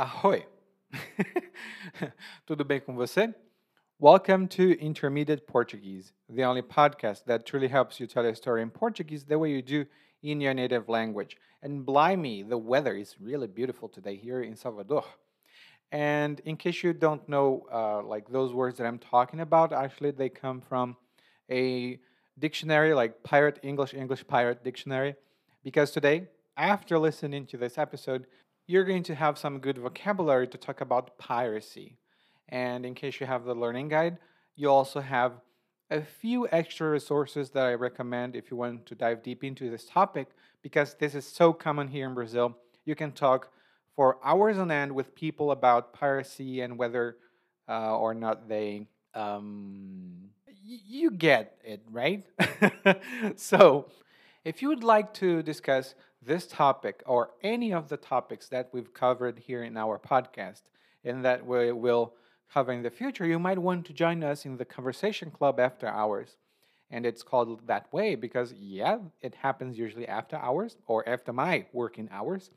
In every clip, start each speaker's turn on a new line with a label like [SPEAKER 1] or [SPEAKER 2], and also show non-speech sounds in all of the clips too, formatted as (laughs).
[SPEAKER 1] Ahoy! (laughs) Tudo bem com você? Welcome to Intermediate Portuguese, the only podcast that truly helps you tell a story in Portuguese the way you do in your native language. And blimey, the weather is really beautiful today here in Salvador. And in case you don't know, uh, like those words that I'm talking about, actually they come from a dictionary, like Pirate English, English Pirate Dictionary. Because today, after listening to this episode, you're going to have some good vocabulary to talk about piracy. And in case you have the learning guide, you also have a few extra resources that I recommend if you want to dive deep into this topic, because this is so common here in Brazil. You can talk for hours on end with people about piracy and whether uh, or not they. Um, you get it, right? (laughs) so, if you would like to discuss this topic or any of the topics that we've covered here in our podcast and that we will cover in the future, you might want to join us in the Conversation Club after hours. And it's called that way because, yeah, it happens usually after hours or after my working hours.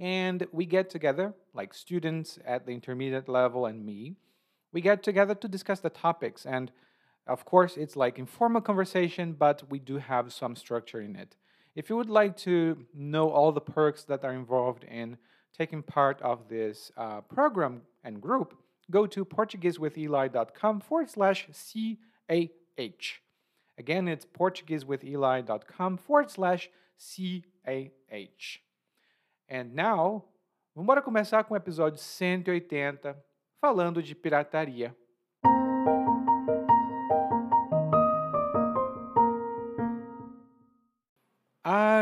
[SPEAKER 1] And we get together, like students at the intermediate level and me, we get together to discuss the topics. And of course, it's like informal conversation, but we do have some structure in it. If you would like to know all the perks that are involved in taking part of this uh, program and group, go to PortugueseWithEli.com forward slash CAH. Again, it's PortugueseWithEli.com forward slash CAH. And now, vamos começar com o episódio 180, falando de pirataria.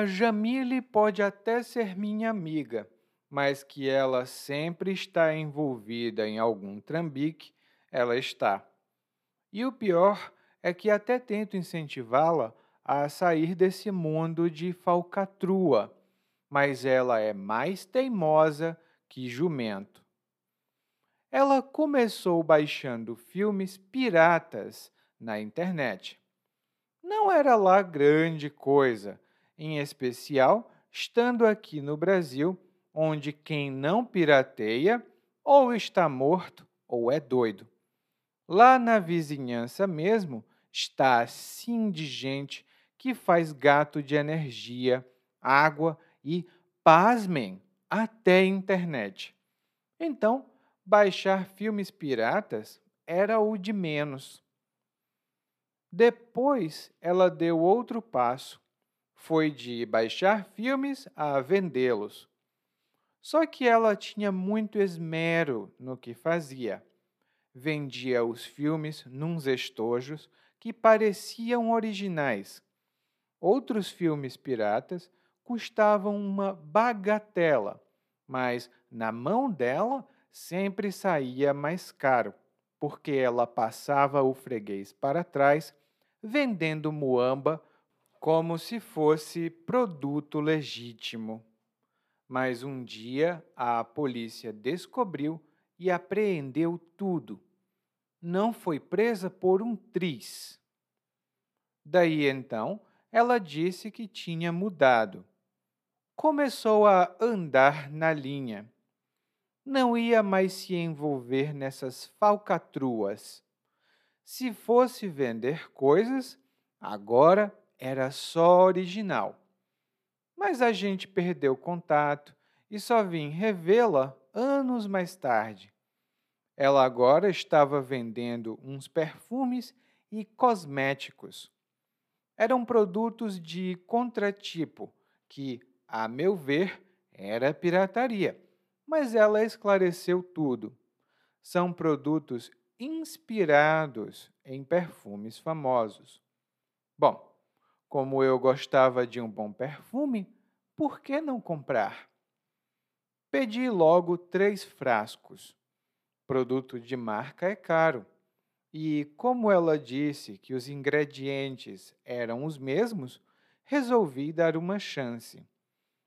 [SPEAKER 1] A Jamile pode até ser minha amiga, mas que ela sempre está envolvida em algum trambique, ela está. E o pior é que até tento incentivá-la a sair desse mundo de falcatrua mas ela é mais teimosa que jumento. Ela começou baixando filmes piratas na internet. Não era lá grande coisa, em especial estando aqui no Brasil, onde quem não pirateia ou está morto ou é doido. Lá na vizinhança mesmo está assim de gente que faz gato de energia, água e, pasmem, até internet. Então, baixar filmes piratas era o de menos. Depois, ela deu outro passo. Foi de baixar filmes a vendê-los. Só que ela tinha muito esmero no que fazia. Vendia os filmes nos estojos que pareciam originais. Outros filmes piratas custavam uma bagatela, mas na mão dela sempre saía mais caro, porque ela passava o freguês para trás, vendendo muamba como se fosse produto legítimo. Mas um dia a polícia descobriu e apreendeu tudo. Não foi presa por um triz. Daí então, ela disse que tinha mudado começou a andar na linha. Não ia mais se envolver nessas falcatruas. Se fosse vender coisas, agora era só original. Mas a gente perdeu contato e só vim revê-la anos mais tarde. Ela agora estava vendendo uns perfumes e cosméticos. Eram produtos de contratipo que, a meu ver, era pirataria, mas ela esclareceu tudo. São produtos inspirados em perfumes famosos. Bom, como eu gostava de um bom perfume, por que não comprar? Pedi logo três frascos. Produto de marca é caro. E como ela disse que os ingredientes eram os mesmos, resolvi dar uma chance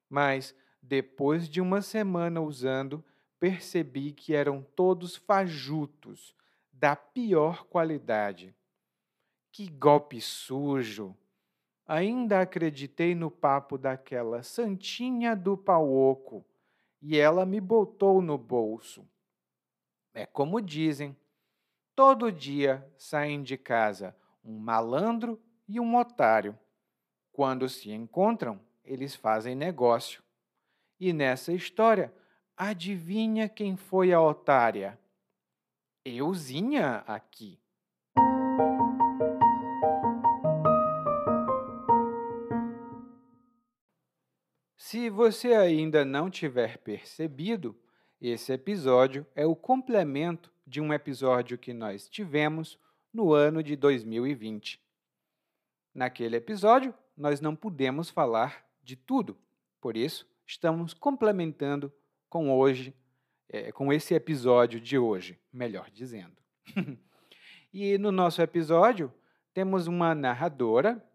[SPEAKER 1] mas depois de uma semana usando, percebi que eram todos fajutos, da pior qualidade. Que golpe sujo! Ainda acreditei no papo daquela santinha do pau oco, e ela me botou no bolso. É como dizem: todo dia saem de casa um malandro e um otário. Quando se encontram, eles fazem negócio. E nessa história, adivinha quem foi a otária? Euzinha aqui. Se você ainda não tiver percebido, esse episódio é o complemento de um episódio que nós tivemos no ano de 2020. Naquele episódio, nós não pudemos falar de tudo, por isso, estamos complementando com hoje, é, com esse episódio de hoje, melhor dizendo. (laughs) e no nosso episódio, temos uma narradora,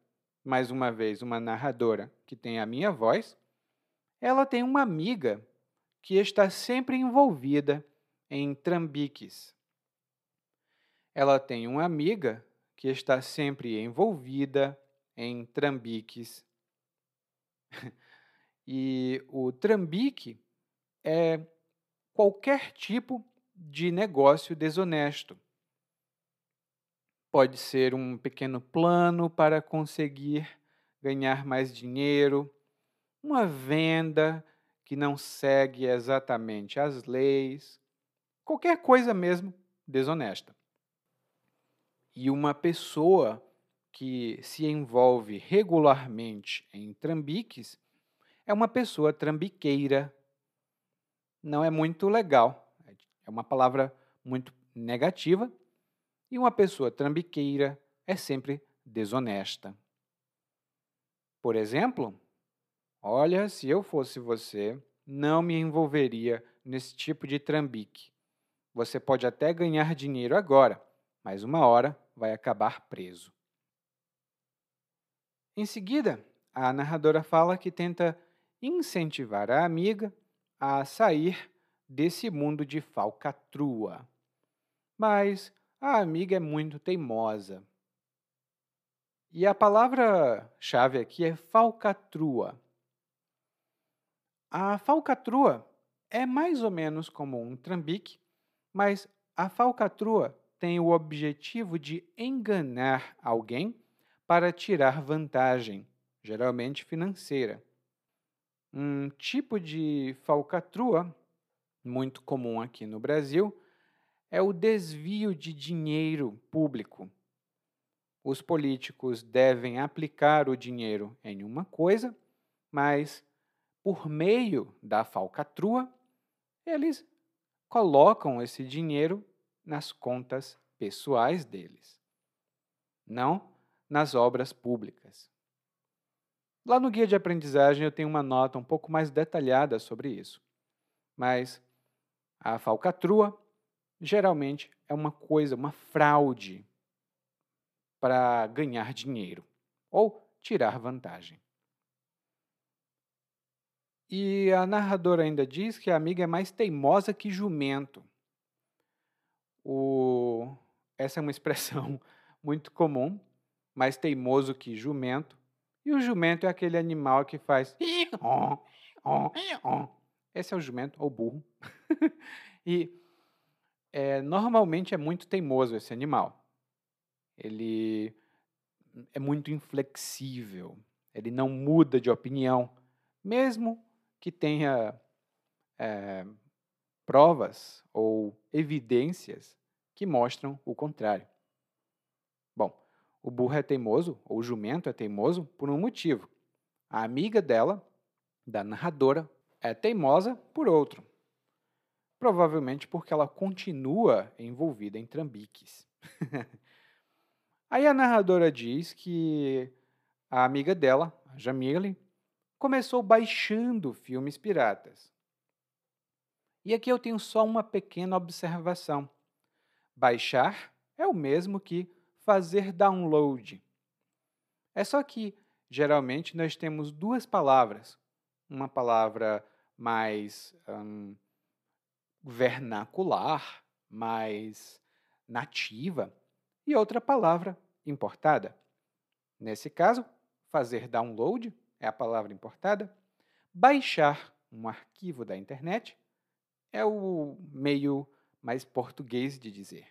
[SPEAKER 1] mais uma vez, uma narradora que tem a minha voz ela tem uma amiga que está sempre envolvida em trambiques. Ela tem uma amiga que está sempre envolvida em trambiques. (laughs) e o trambique é qualquer tipo de negócio desonesto. Pode ser um pequeno plano para conseguir ganhar mais dinheiro, uma venda que não segue exatamente as leis, qualquer coisa mesmo desonesta. E uma pessoa que se envolve regularmente em trambiques é uma pessoa trambiqueira. Não é muito legal, é uma palavra muito negativa, e uma pessoa trambiqueira é sempre desonesta. Por exemplo, Olha, se eu fosse você, não me envolveria nesse tipo de trambique. Você pode até ganhar dinheiro agora, mas uma hora vai acabar preso. Em seguida, a narradora fala que tenta incentivar a amiga a sair desse mundo de falcatrua. Mas a amiga é muito teimosa. E a palavra-chave aqui é falcatrua. A falcatrua é mais ou menos como um trambique, mas a falcatrua tem o objetivo de enganar alguém para tirar vantagem, geralmente financeira. Um tipo de falcatrua muito comum aqui no Brasil é o desvio de dinheiro público. Os políticos devem aplicar o dinheiro em uma coisa, mas por meio da falcatrua, eles colocam esse dinheiro nas contas pessoais deles, não nas obras públicas. Lá no guia de aprendizagem eu tenho uma nota um pouco mais detalhada sobre isso. Mas a falcatrua geralmente é uma coisa, uma fraude para ganhar dinheiro ou tirar vantagem. E a narradora ainda diz que a amiga é mais teimosa que jumento. O... Essa é uma (laughs) expressão muito comum, mais teimoso que jumento. E o jumento é aquele animal que faz. (laughs) Esse é o jumento, ou burro. (laughs) e é, normalmente é muito teimoso esse animal. Ele é muito inflexível. Ele não muda de opinião, mesmo que tenha é, provas ou evidências que mostram o contrário. Bom, o burro é teimoso, ou o jumento é teimoso, por um motivo. A amiga dela, da narradora, é teimosa por outro. Provavelmente porque ela continua envolvida em trambiques. (laughs) Aí a narradora diz que a amiga dela, a Jamile, começou baixando filmes piratas. E aqui eu tenho só uma pequena observação. Baixar é o mesmo que fazer download. É só que, geralmente, nós temos duas palavras. Uma palavra mais hum, vernacular, mais nativa, e outra palavra importada. Nesse caso, fazer download é a palavra importada. Baixar, um arquivo da internet, é o meio mais português de dizer.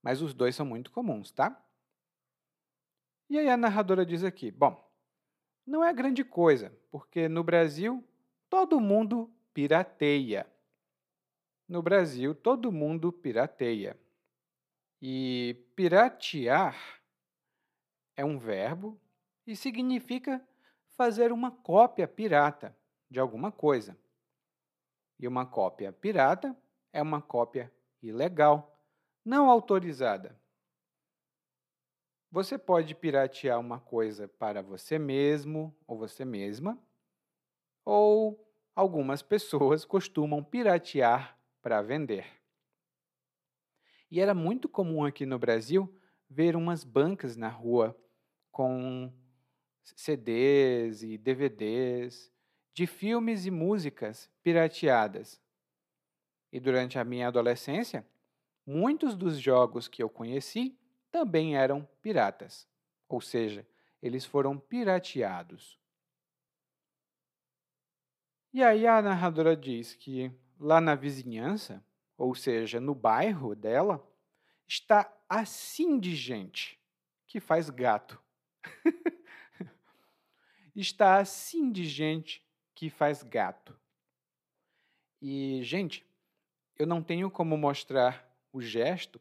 [SPEAKER 1] Mas os dois são muito comuns, tá? E aí a narradora diz aqui: bom, não é grande coisa, porque no Brasil todo mundo pirateia. No Brasil todo mundo pirateia. E piratear é um verbo e significa fazer uma cópia pirata de alguma coisa. E uma cópia pirata é uma cópia ilegal, não autorizada. Você pode piratear uma coisa para você mesmo ou você mesma, ou algumas pessoas costumam piratear para vender. E era muito comum aqui no Brasil ver umas bancas na rua com CDs e DVDs de filmes e músicas pirateadas. E durante a minha adolescência, muitos dos jogos que eu conheci também eram piratas, ou seja, eles foram pirateados. E aí a narradora diz que lá na vizinhança, ou seja, no bairro dela, está assim de gente que faz gato. (laughs) está assim de gente que faz gato. E, gente, eu não tenho como mostrar o gesto,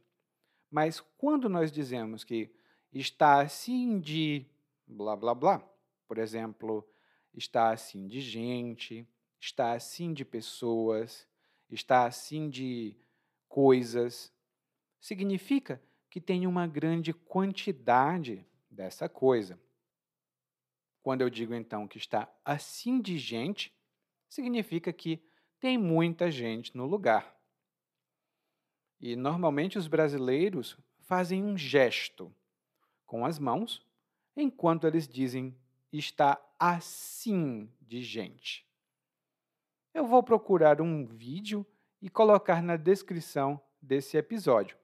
[SPEAKER 1] mas quando nós dizemos que está assim de blá blá blá, por exemplo, está assim de gente, está assim de pessoas, está assim de coisas, significa que tem uma grande quantidade dessa coisa. Quando eu digo então que está assim de gente, significa que tem muita gente no lugar. E normalmente os brasileiros fazem um gesto com as mãos enquanto eles dizem está assim de gente. Eu vou procurar um vídeo e colocar na descrição desse episódio.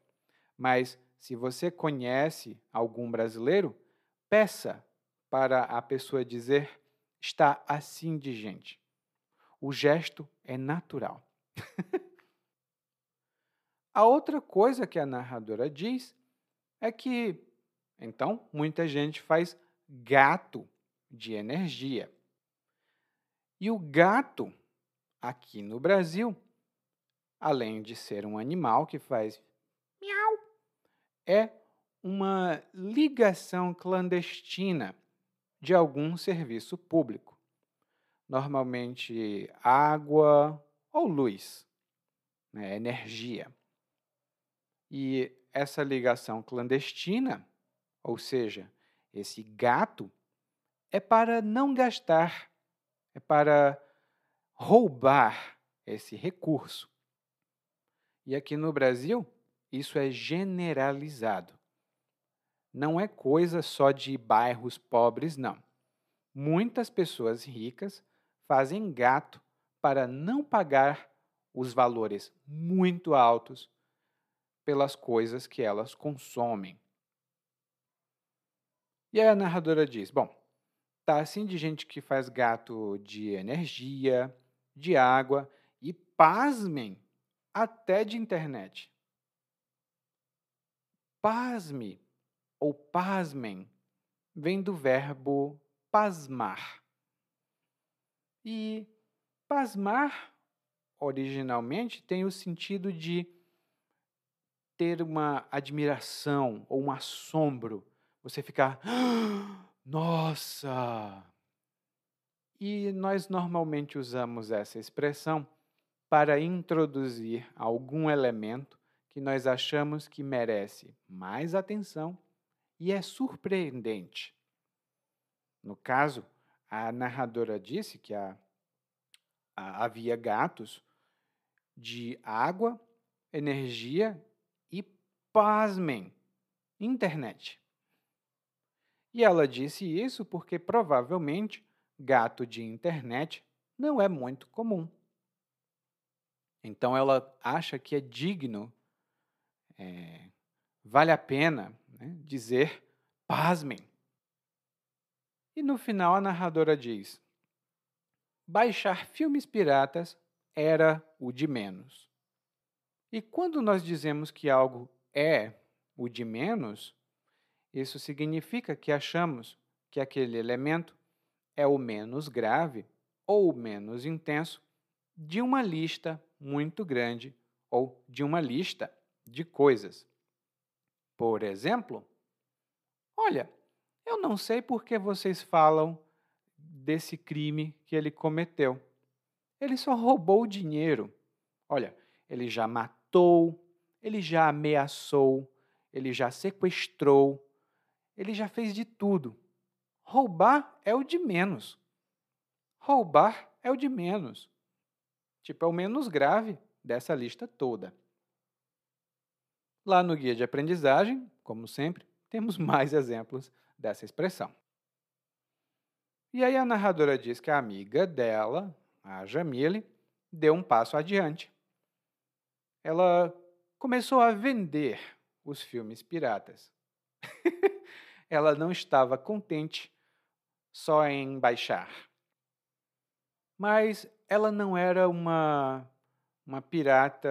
[SPEAKER 1] Mas se você conhece algum brasileiro, peça para a pessoa dizer está assim de gente. O gesto é natural. (laughs) a outra coisa que a narradora diz é que, então, muita gente faz gato de energia. E o gato, aqui no Brasil, além de ser um animal que faz miau, é uma ligação clandestina de algum serviço público, normalmente água ou luz, né, energia. E essa ligação clandestina, ou seja, esse gato, é para não gastar, é para roubar esse recurso. E aqui no Brasil, isso é generalizado não é coisa só de bairros pobres, não. Muitas pessoas ricas fazem gato para não pagar os valores muito altos pelas coisas que elas consomem. E aí a narradora diz: Bom, tá assim de gente que faz gato de energia, de água e, pasmem, até de internet. Pasme, ou pasmem, vem do verbo pasmar. E pasmar, originalmente, tem o sentido de ter uma admiração ou um assombro. Você ficar, ah, nossa! E nós normalmente usamos essa expressão para introduzir algum elemento que nós achamos que merece mais atenção e é surpreendente. No caso, a narradora disse que a, a, havia gatos de água, energia e, pasmem, internet. E ela disse isso porque provavelmente gato de internet não é muito comum. Então ela acha que é digno, é, vale a pena né, dizer pasmem. E no final a narradora diz: baixar filmes piratas era o de menos. E quando nós dizemos que algo é o de menos, isso significa que achamos que aquele elemento é o menos grave ou o menos intenso de uma lista muito grande ou de uma lista de coisas. Por exemplo, olha, eu não sei por que vocês falam desse crime que ele cometeu. Ele só roubou dinheiro. Olha, ele já matou, ele já ameaçou, ele já sequestrou, ele já fez de tudo. Roubar é o de menos. Roubar é o de menos. Tipo, é o menos grave dessa lista toda. Lá no guia de aprendizagem, como sempre, temos (laughs) mais exemplos dessa expressão. E aí a narradora diz que a amiga dela, a Jamile, deu um passo adiante. Ela começou a vender os filmes piratas. (laughs) ela não estava contente só em baixar. Mas ela não era uma, uma pirata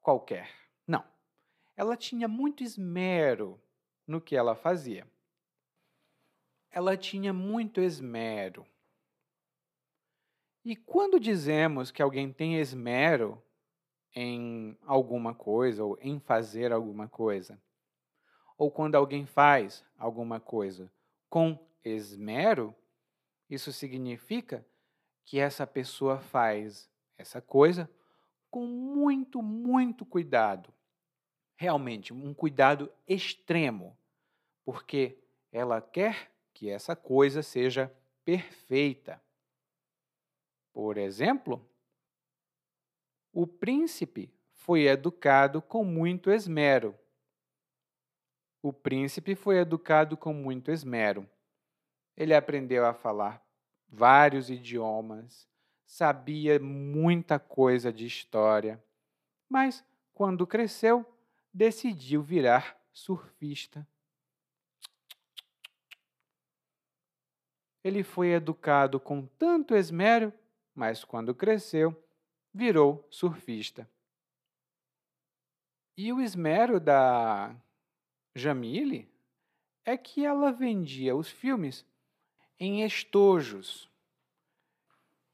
[SPEAKER 1] qualquer. Não. Ela tinha muito esmero no que ela fazia. Ela tinha muito esmero. E quando dizemos que alguém tem esmero em alguma coisa ou em fazer alguma coisa, ou quando alguém faz alguma coisa com esmero, isso significa que essa pessoa faz essa coisa com muito, muito cuidado. Realmente, um cuidado extremo, porque ela quer que essa coisa seja perfeita. Por exemplo, o príncipe foi educado com muito esmero. O príncipe foi educado com muito esmero. Ele aprendeu a falar vários idiomas, sabia muita coisa de história, mas quando cresceu, decidiu virar surfista. Ele foi educado com tanto esmero, mas quando cresceu, virou surfista. E o esmero da Jamile é que ela vendia os filmes em estojos.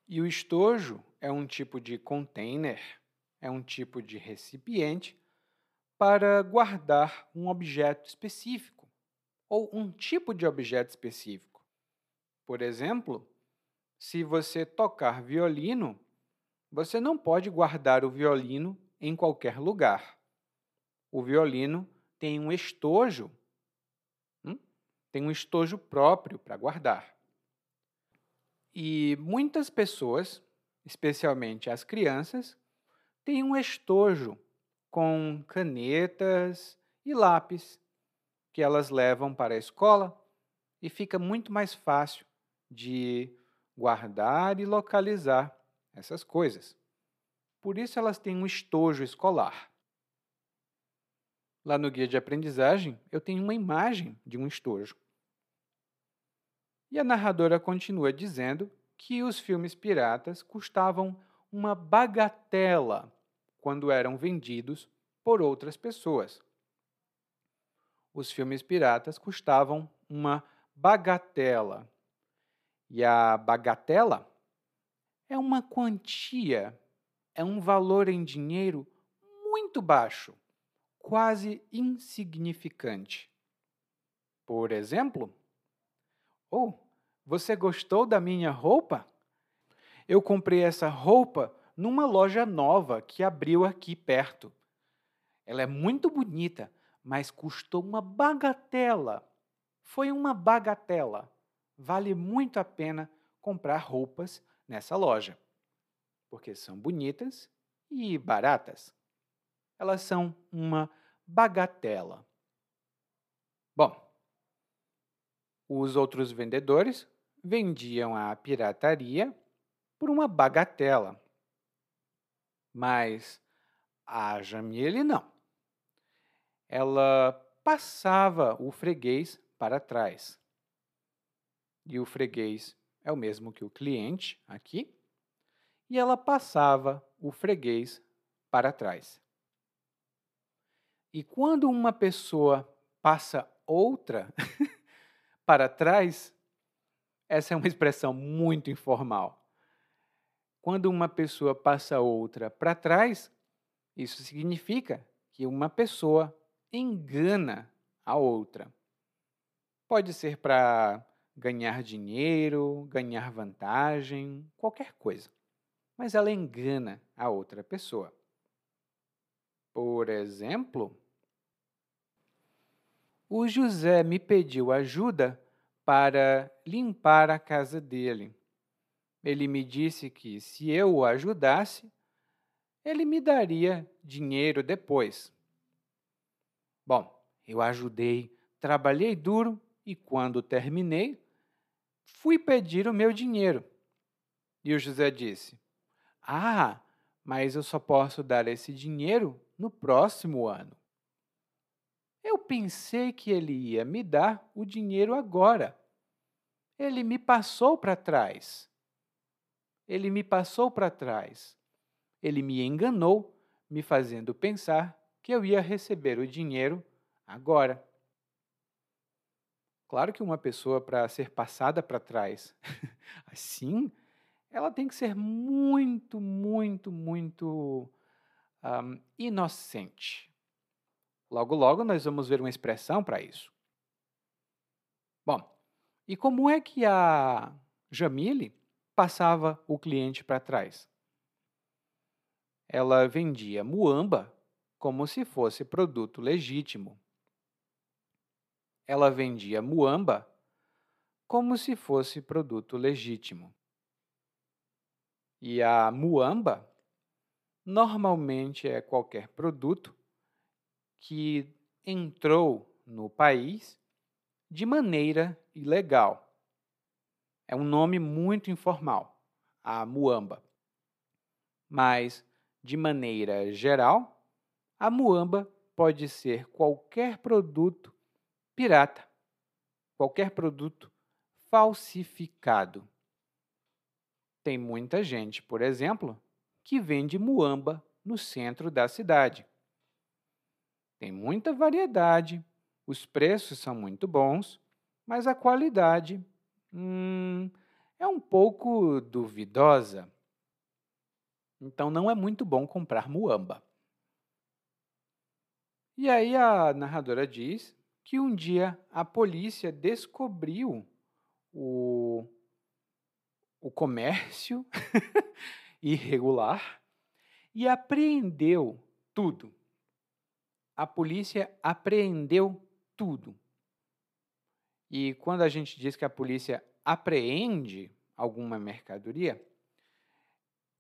[SPEAKER 1] E o estojo é um tipo de container, é um tipo de recipiente para guardar um objeto específico ou um tipo de objeto específico. Por exemplo, se você tocar violino, você não pode guardar o violino em qualquer lugar. O violino tem um estojo, hum? tem um estojo próprio para guardar. E muitas pessoas, especialmente as crianças, têm um estojo com canetas e lápis que elas levam para a escola e fica muito mais fácil de guardar e localizar essas coisas. Por isso elas têm um estojo escolar. Lá no guia de aprendizagem, eu tenho uma imagem de um estojo. E a narradora continua dizendo que os filmes piratas custavam uma bagatela quando eram vendidos por outras pessoas. Os filmes piratas custavam uma bagatela. E a bagatela é uma quantia, é um valor em dinheiro muito baixo, quase insignificante. Por exemplo, ou oh, você gostou da minha roupa? Eu comprei essa roupa numa loja nova que abriu aqui perto. Ela é muito bonita, mas custou uma bagatela. Foi uma bagatela. Vale muito a pena comprar roupas nessa loja, porque são bonitas e baratas. Elas são uma bagatela. Bom, os outros vendedores vendiam a pirataria por uma bagatela. Mas a Jamile não. Ela passava o freguês para trás. E o freguês é o mesmo que o cliente aqui, e ela passava o freguês para trás. E quando uma pessoa passa outra (laughs) para trás, essa é uma expressão muito informal. Quando uma pessoa passa outra para trás, isso significa que uma pessoa engana a outra. Pode ser para ganhar dinheiro, ganhar vantagem, qualquer coisa. Mas ela engana a outra pessoa. Por exemplo, o José me pediu ajuda para limpar a casa dele. Ele me disse que se eu o ajudasse, ele me daria dinheiro depois. Bom, eu ajudei, trabalhei duro e quando terminei, fui pedir o meu dinheiro. E o José disse: Ah, mas eu só posso dar esse dinheiro no próximo ano. Eu pensei que ele ia me dar o dinheiro agora. Ele me passou para trás. Ele me passou para trás. Ele me enganou, me fazendo pensar que eu ia receber o dinheiro agora. Claro que uma pessoa, para ser passada para trás (laughs) assim, ela tem que ser muito, muito, muito um, inocente. Logo, logo, nós vamos ver uma expressão para isso. Bom, e como é que a Jamile passava o cliente para trás? Ela vendia muamba como se fosse produto legítimo. Ela vendia muamba como se fosse produto legítimo. E a muamba normalmente é qualquer produto que entrou no país de maneira ilegal. É um nome muito informal, a muamba. Mas, de maneira geral, a muamba pode ser qualquer produto pirata, qualquer produto falsificado. Tem muita gente, por exemplo, que vende muamba no centro da cidade. Tem muita variedade, os preços são muito bons, mas a qualidade hum, é um pouco duvidosa. Então não é muito bom comprar muamba. E aí a narradora diz que um dia a polícia descobriu o, o comércio (laughs) irregular e apreendeu tudo. A polícia apreendeu tudo. E quando a gente diz que a polícia apreende alguma mercadoria,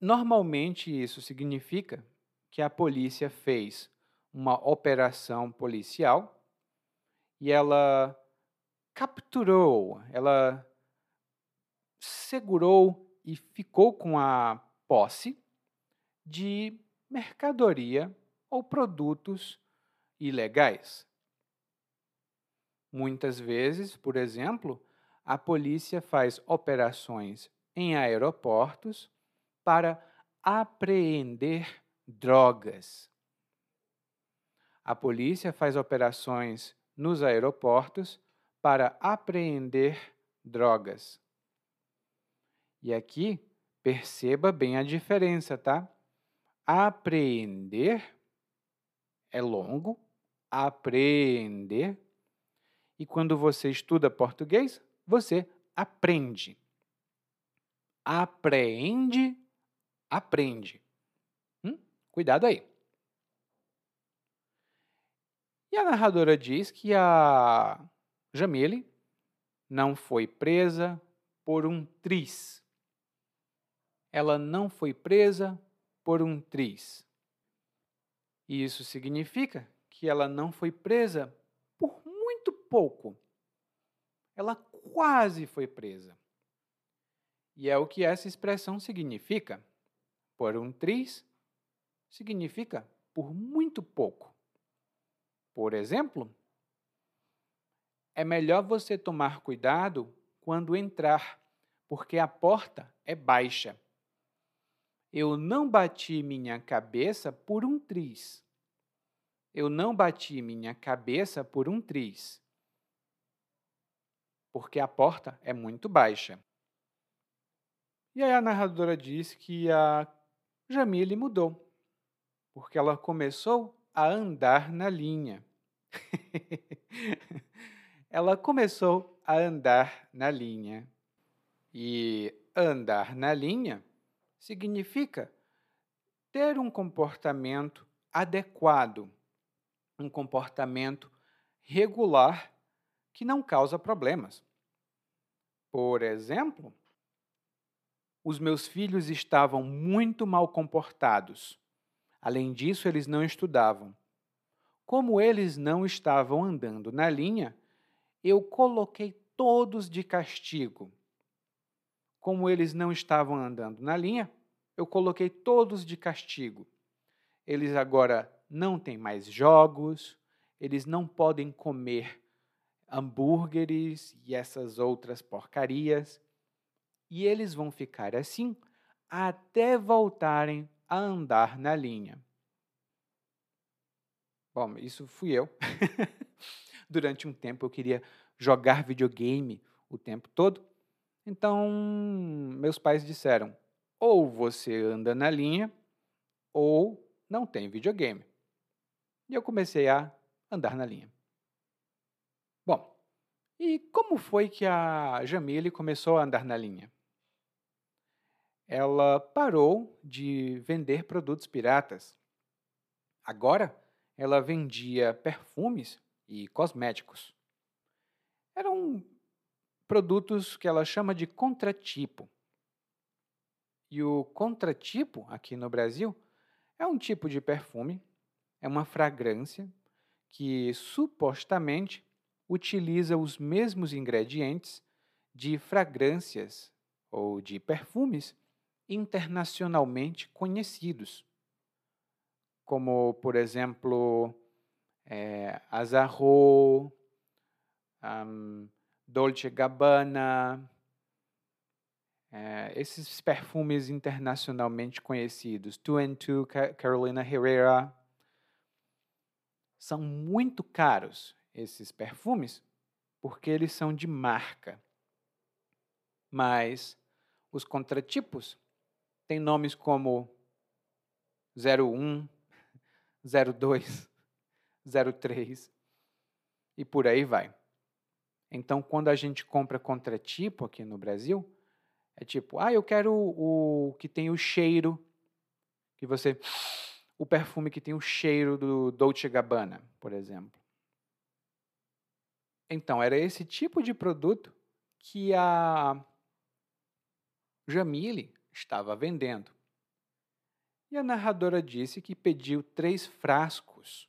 [SPEAKER 1] normalmente isso significa que a polícia fez uma operação policial e ela capturou, ela segurou e ficou com a posse de mercadoria ou produtos ilegais. Muitas vezes, por exemplo, a polícia faz operações em aeroportos para apreender drogas. A polícia faz operações nos aeroportos para apreender drogas. E aqui, perceba bem a diferença, tá? Apreender é longo, apreender. E quando você estuda português, você aprende. Apreende, aprende. Hum? Cuidado aí. E a narradora diz que a Jamile não foi presa por um tris. Ela não foi presa por um tris. E isso significa que ela não foi presa pouco. Ela quase foi presa. E é o que essa expressão significa. Por um tris significa por muito pouco. Por exemplo, é melhor você tomar cuidado quando entrar, porque a porta é baixa. Eu não bati minha cabeça por um triz. Eu não bati minha cabeça por um triz. Porque a porta é muito baixa. E aí a narradora diz que a Jamile mudou, porque ela começou a andar na linha. (laughs) ela começou a andar na linha. E andar na linha significa ter um comportamento adequado, um comportamento regular que não causa problemas. Por exemplo, os meus filhos estavam muito mal comportados. Além disso, eles não estudavam. Como eles não estavam andando na linha, eu coloquei todos de castigo. Como eles não estavam andando na linha, eu coloquei todos de castigo. Eles agora não têm mais jogos, eles não podem comer hambúrgueres e essas outras porcarias e eles vão ficar assim até voltarem a andar na linha. Bom, isso fui eu. (laughs) Durante um tempo eu queria jogar videogame o tempo todo. Então, meus pais disseram: ou você anda na linha, ou não tem videogame. E eu comecei a andar na linha. E como foi que a Jamile começou a andar na linha? ela parou de vender produtos piratas. Agora, ela vendia perfumes e cosméticos. Eram produtos que ela chama de contratipo. E o contratipo, aqui no Brasil, é um tipo de perfume, é uma fragrância que supostamente utiliza os mesmos ingredientes de fragrâncias ou de perfumes internacionalmente conhecidos, como, por exemplo, é, Azarro, um, Dolce Gabbana, é, esses perfumes internacionalmente conhecidos, Two and Two, Carolina Herrera, são muito caros esses perfumes porque eles são de marca. Mas os contratipos tem nomes como 01, 02, 03 e por aí vai. Então, quando a gente compra contratipo aqui no Brasil, é tipo, ah, eu quero o, o que tem o cheiro que você o perfume que tem o cheiro do Dolce Gabbana, por exemplo. Então, era esse tipo de produto que a Jamile estava vendendo. E a narradora disse que pediu três frascos.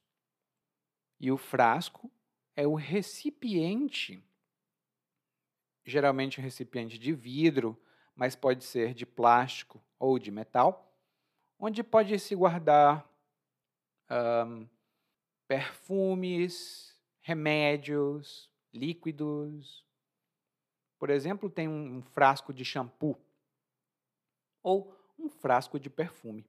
[SPEAKER 1] E o frasco é o recipiente, geralmente um recipiente de vidro, mas pode ser de plástico ou de metal, onde pode se guardar um, perfumes, remédios, líquidos. Por exemplo, tem um frasco de shampoo ou um frasco de perfume.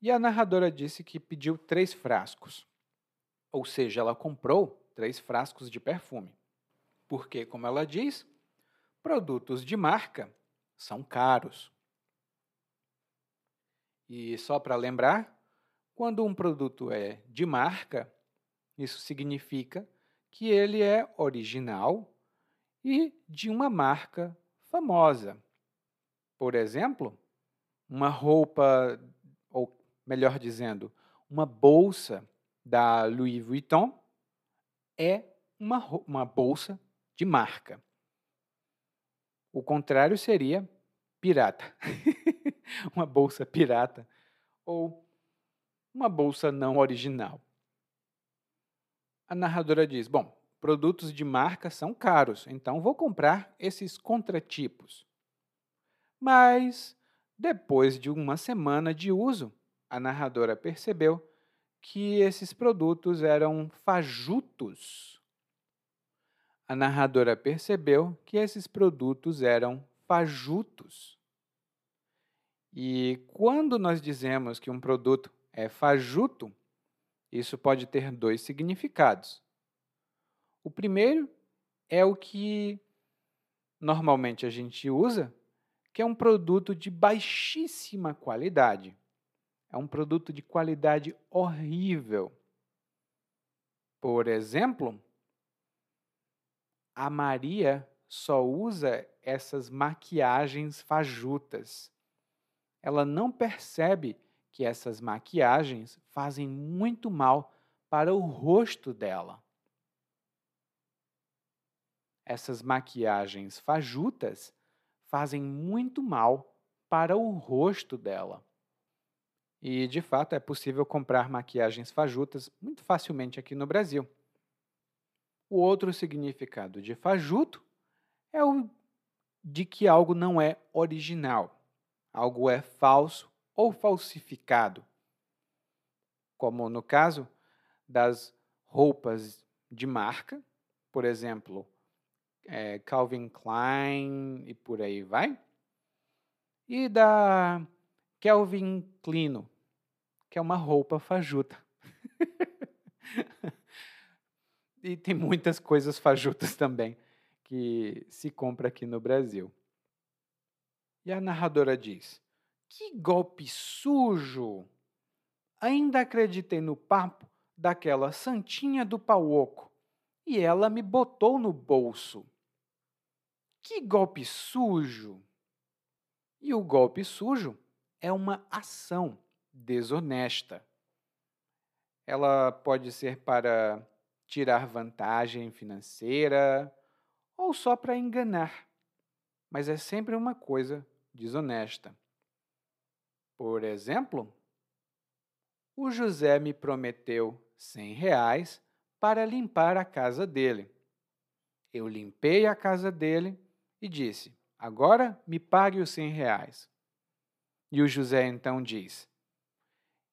[SPEAKER 1] E a narradora disse que pediu três frascos, ou seja, ela comprou três frascos de perfume. Porque, como ela diz, produtos de marca são caros. E só para lembrar, quando um produto é de marca, isso significa que ele é original e de uma marca famosa. Por exemplo, uma roupa, ou melhor dizendo, uma bolsa da Louis Vuitton é uma, uma bolsa de marca. O contrário seria pirata. (laughs) uma bolsa pirata ou uma bolsa não original. A narradora diz: Bom, produtos de marca são caros, então vou comprar esses contratipos. Mas, depois de uma semana de uso, a narradora percebeu que esses produtos eram fajutos. a narradora percebeu que esses produtos eram fajutos. E quando nós dizemos que um produto é fajuto, isso pode ter dois significados. O primeiro é o que normalmente a gente usa, que é um produto de baixíssima qualidade. É um produto de qualidade horrível. Por exemplo, a Maria só usa essas maquiagens fajutas. Ela não percebe que essas maquiagens fazem muito mal para o rosto dela. Essas maquiagens fajutas fazem muito mal para o rosto dela. E, de fato, é possível comprar maquiagens fajutas muito facilmente aqui no Brasil. O outro significado de fajuto é o de que algo não é original, algo é falso ou falsificado, como no caso das roupas de marca, por exemplo, é, Calvin Klein e por aí vai, e da Calvin Klein, que é uma roupa fajuta. (laughs) e tem muitas coisas fajutas também que se compra aqui no Brasil. E a narradora diz: Que golpe sujo! Ainda acreditei no papo daquela santinha do pau oco e ela me botou no bolso. Que golpe sujo! E o golpe sujo é uma ação desonesta. Ela pode ser para tirar vantagem financeira ou só para enganar, mas é sempre uma coisa desonesta. Por exemplo, o José me prometeu cem reais para limpar a casa dele. Eu limpei a casa dele e disse: Agora me pague os cem reais. E o José então diz: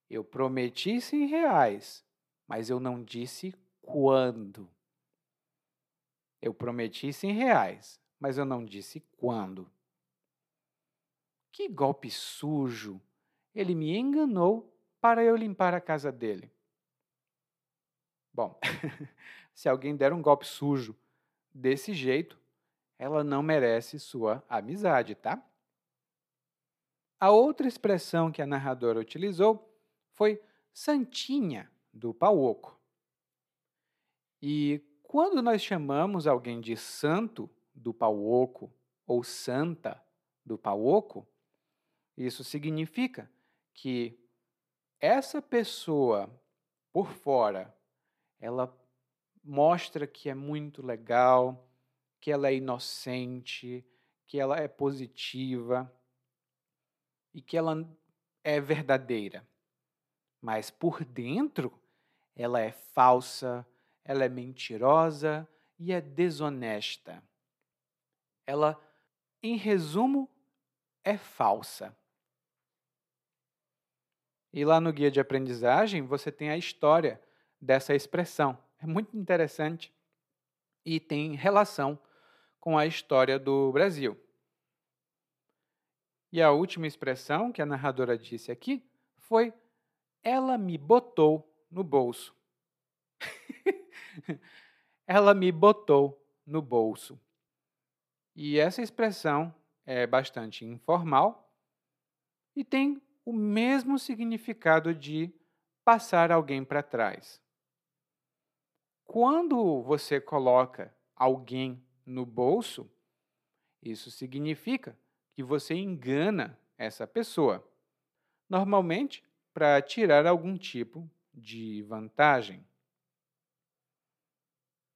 [SPEAKER 1] Eu prometi cem reais, mas eu não disse quando. Eu prometi 100 reais, mas eu não disse quando. Que golpe sujo! Ele me enganou para eu limpar a casa dele. Bom, (laughs) se alguém der um golpe sujo desse jeito, ela não merece sua amizade, tá? A outra expressão que a narradora utilizou foi santinha do pau oco. E quando nós chamamos alguém de santo do pau oco ou santa do pau oco, isso significa que essa pessoa por fora, ela mostra que é muito legal, que ela é inocente, que ela é positiva e que ela é verdadeira. Mas por dentro, ela é falsa, ela é mentirosa e é desonesta. Ela, em resumo, é falsa. E lá no guia de aprendizagem você tem a história dessa expressão. É muito interessante e tem relação com a história do Brasil. E a última expressão que a narradora disse aqui foi: ela me botou no bolso. (laughs) ela me botou no bolso. E essa expressão é bastante informal e tem o mesmo significado de passar alguém para trás. Quando você coloca alguém no bolso, isso significa que você engana essa pessoa, normalmente para tirar algum tipo de vantagem.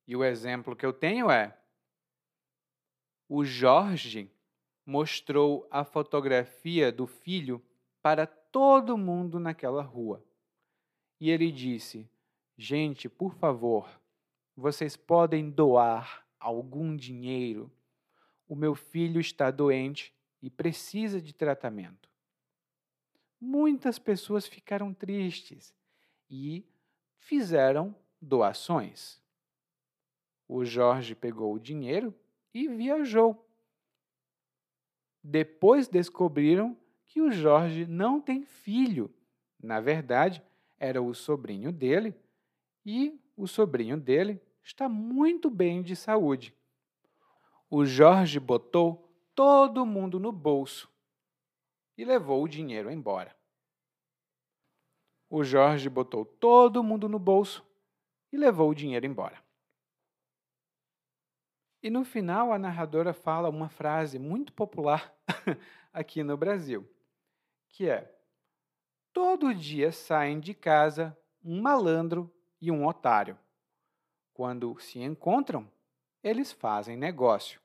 [SPEAKER 1] E o exemplo que eu tenho é: o Jorge mostrou a fotografia do filho para todo mundo naquela rua. E ele disse: Gente, por favor, vocês podem doar algum dinheiro. O meu filho está doente e precisa de tratamento. Muitas pessoas ficaram tristes e fizeram doações. O Jorge pegou o dinheiro e viajou. Depois descobriram que o Jorge não tem filho. Na verdade, era o sobrinho dele e o sobrinho dele está muito bem de saúde. O Jorge botou todo mundo no bolso e levou o dinheiro embora. O Jorge botou todo mundo no bolso e levou o dinheiro embora. E no final, a narradora fala uma frase muito popular (laughs) aqui no Brasil, que é: Todo dia saem de casa um malandro e um otário. Quando se encontram, eles fazem negócio.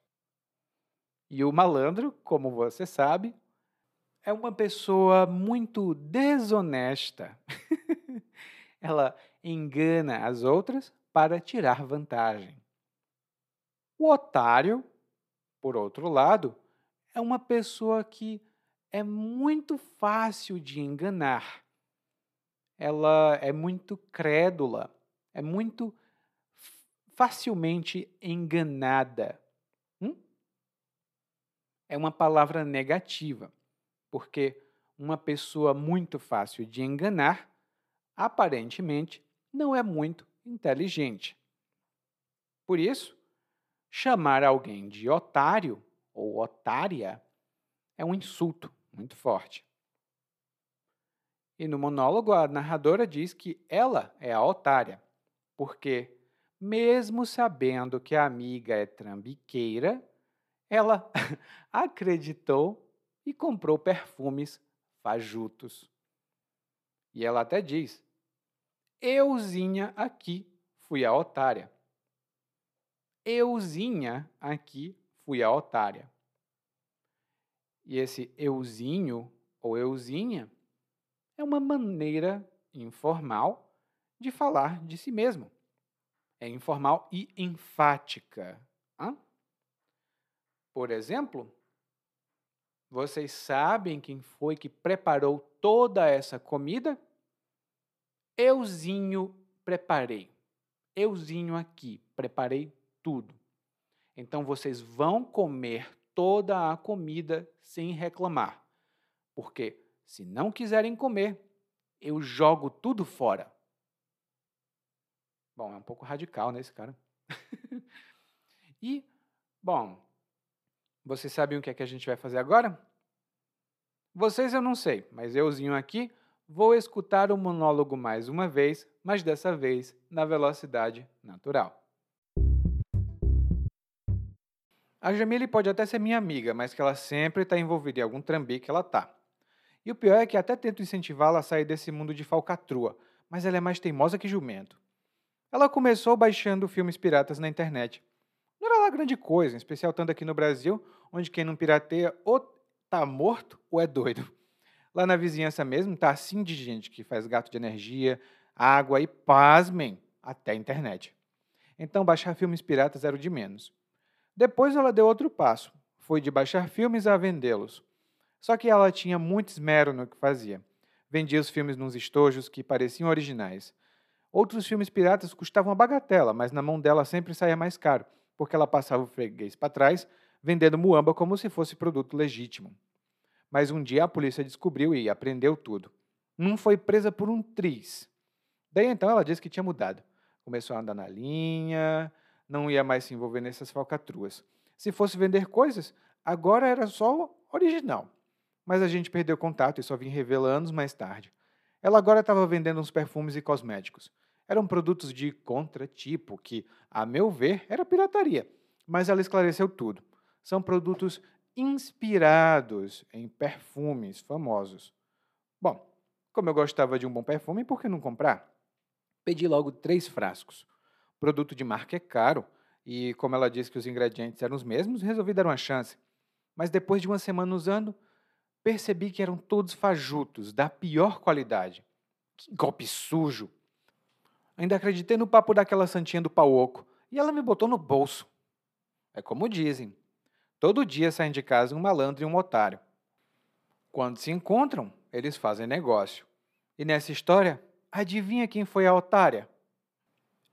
[SPEAKER 1] E o malandro, como você sabe, é uma pessoa muito desonesta. (laughs) Ela engana as outras para tirar vantagem. O otário, por outro lado, é uma pessoa que é muito fácil de enganar. Ela é muito crédula, é muito facilmente enganada. Hum? É uma palavra negativa, porque uma pessoa muito fácil de enganar, aparentemente, não é muito inteligente. Por isso, chamar alguém de otário ou otária é um insulto muito forte. E no monólogo, a narradora diz que ela é a otária, porque mesmo sabendo que a amiga é trambiqueira, ela (laughs) acreditou e comprou perfumes fajutos. E ela até diz: Euzinha aqui fui a otária. Euzinha aqui fui a otária. E esse euzinho ou euzinha é uma maneira informal de falar de si mesmo é informal e enfática. Hã? Por exemplo, vocês sabem quem foi que preparou toda essa comida? Euzinho preparei. Euzinho aqui, preparei tudo. Então vocês vão comer toda a comida sem reclamar. Porque se não quiserem comer, eu jogo tudo fora. Bom, é um pouco radical, né, esse cara? (laughs) e, bom, vocês sabem o que é que a gente vai fazer agora? Vocês eu não sei, mas euzinho aqui vou escutar o monólogo mais uma vez, mas dessa vez na velocidade natural. A Jamile pode até ser minha amiga, mas que ela sempre está envolvida em algum trambique, ela tá. E o pior é que até tento incentivá-la a sair desse mundo de falcatrua, mas ela é mais teimosa que jumento. Ela começou baixando filmes piratas na internet. Não era lá grande coisa, em especial tanto aqui no Brasil, onde quem não pirateia ou tá morto ou é doido. Lá na vizinhança mesmo tá assim de gente que faz gato de energia, água e, pasmem, até internet. Então baixar filmes piratas era o de menos. Depois ela deu outro passo. Foi de baixar filmes a vendê-los. Só que ela tinha muito esmero no que fazia. Vendia os filmes nos estojos que pareciam originais. Outros filmes piratas custavam a bagatela, mas na mão dela sempre saía mais caro, porque ela passava o freguês para trás, vendendo muamba como se fosse produto legítimo. Mas um dia a polícia descobriu e apreendeu tudo. Não foi presa por um triz. Daí então ela disse que tinha mudado. Começou a andar na linha, não ia mais se envolver nessas falcatruas. Se fosse vender coisas, agora era só original. Mas a gente perdeu contato e só vim revê-la anos mais tarde. Ela agora estava vendendo uns perfumes e cosméticos. Eram produtos de contratipo, que, a meu ver, era pirataria. Mas ela esclareceu tudo. São produtos inspirados em perfumes famosos. Bom, como eu gostava de um bom perfume, por que não comprar? Pedi logo três frascos. Produto de marca é caro, e como ela disse que os ingredientes eram os mesmos, resolvi dar uma chance. Mas depois de uma semana usando, percebi que eram todos fajutos, da pior qualidade. Que golpe sujo! Ainda acreditei no papo daquela santinha do pau oco e ela me botou no bolso. É como dizem: todo dia saem de casa um malandro e um otário. Quando se encontram, eles fazem negócio. E nessa história, adivinha quem foi a otária?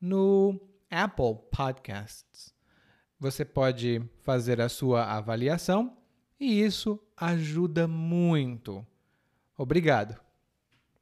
[SPEAKER 1] no Apple Podcasts. Você pode fazer a sua avaliação e isso ajuda muito. Obrigado.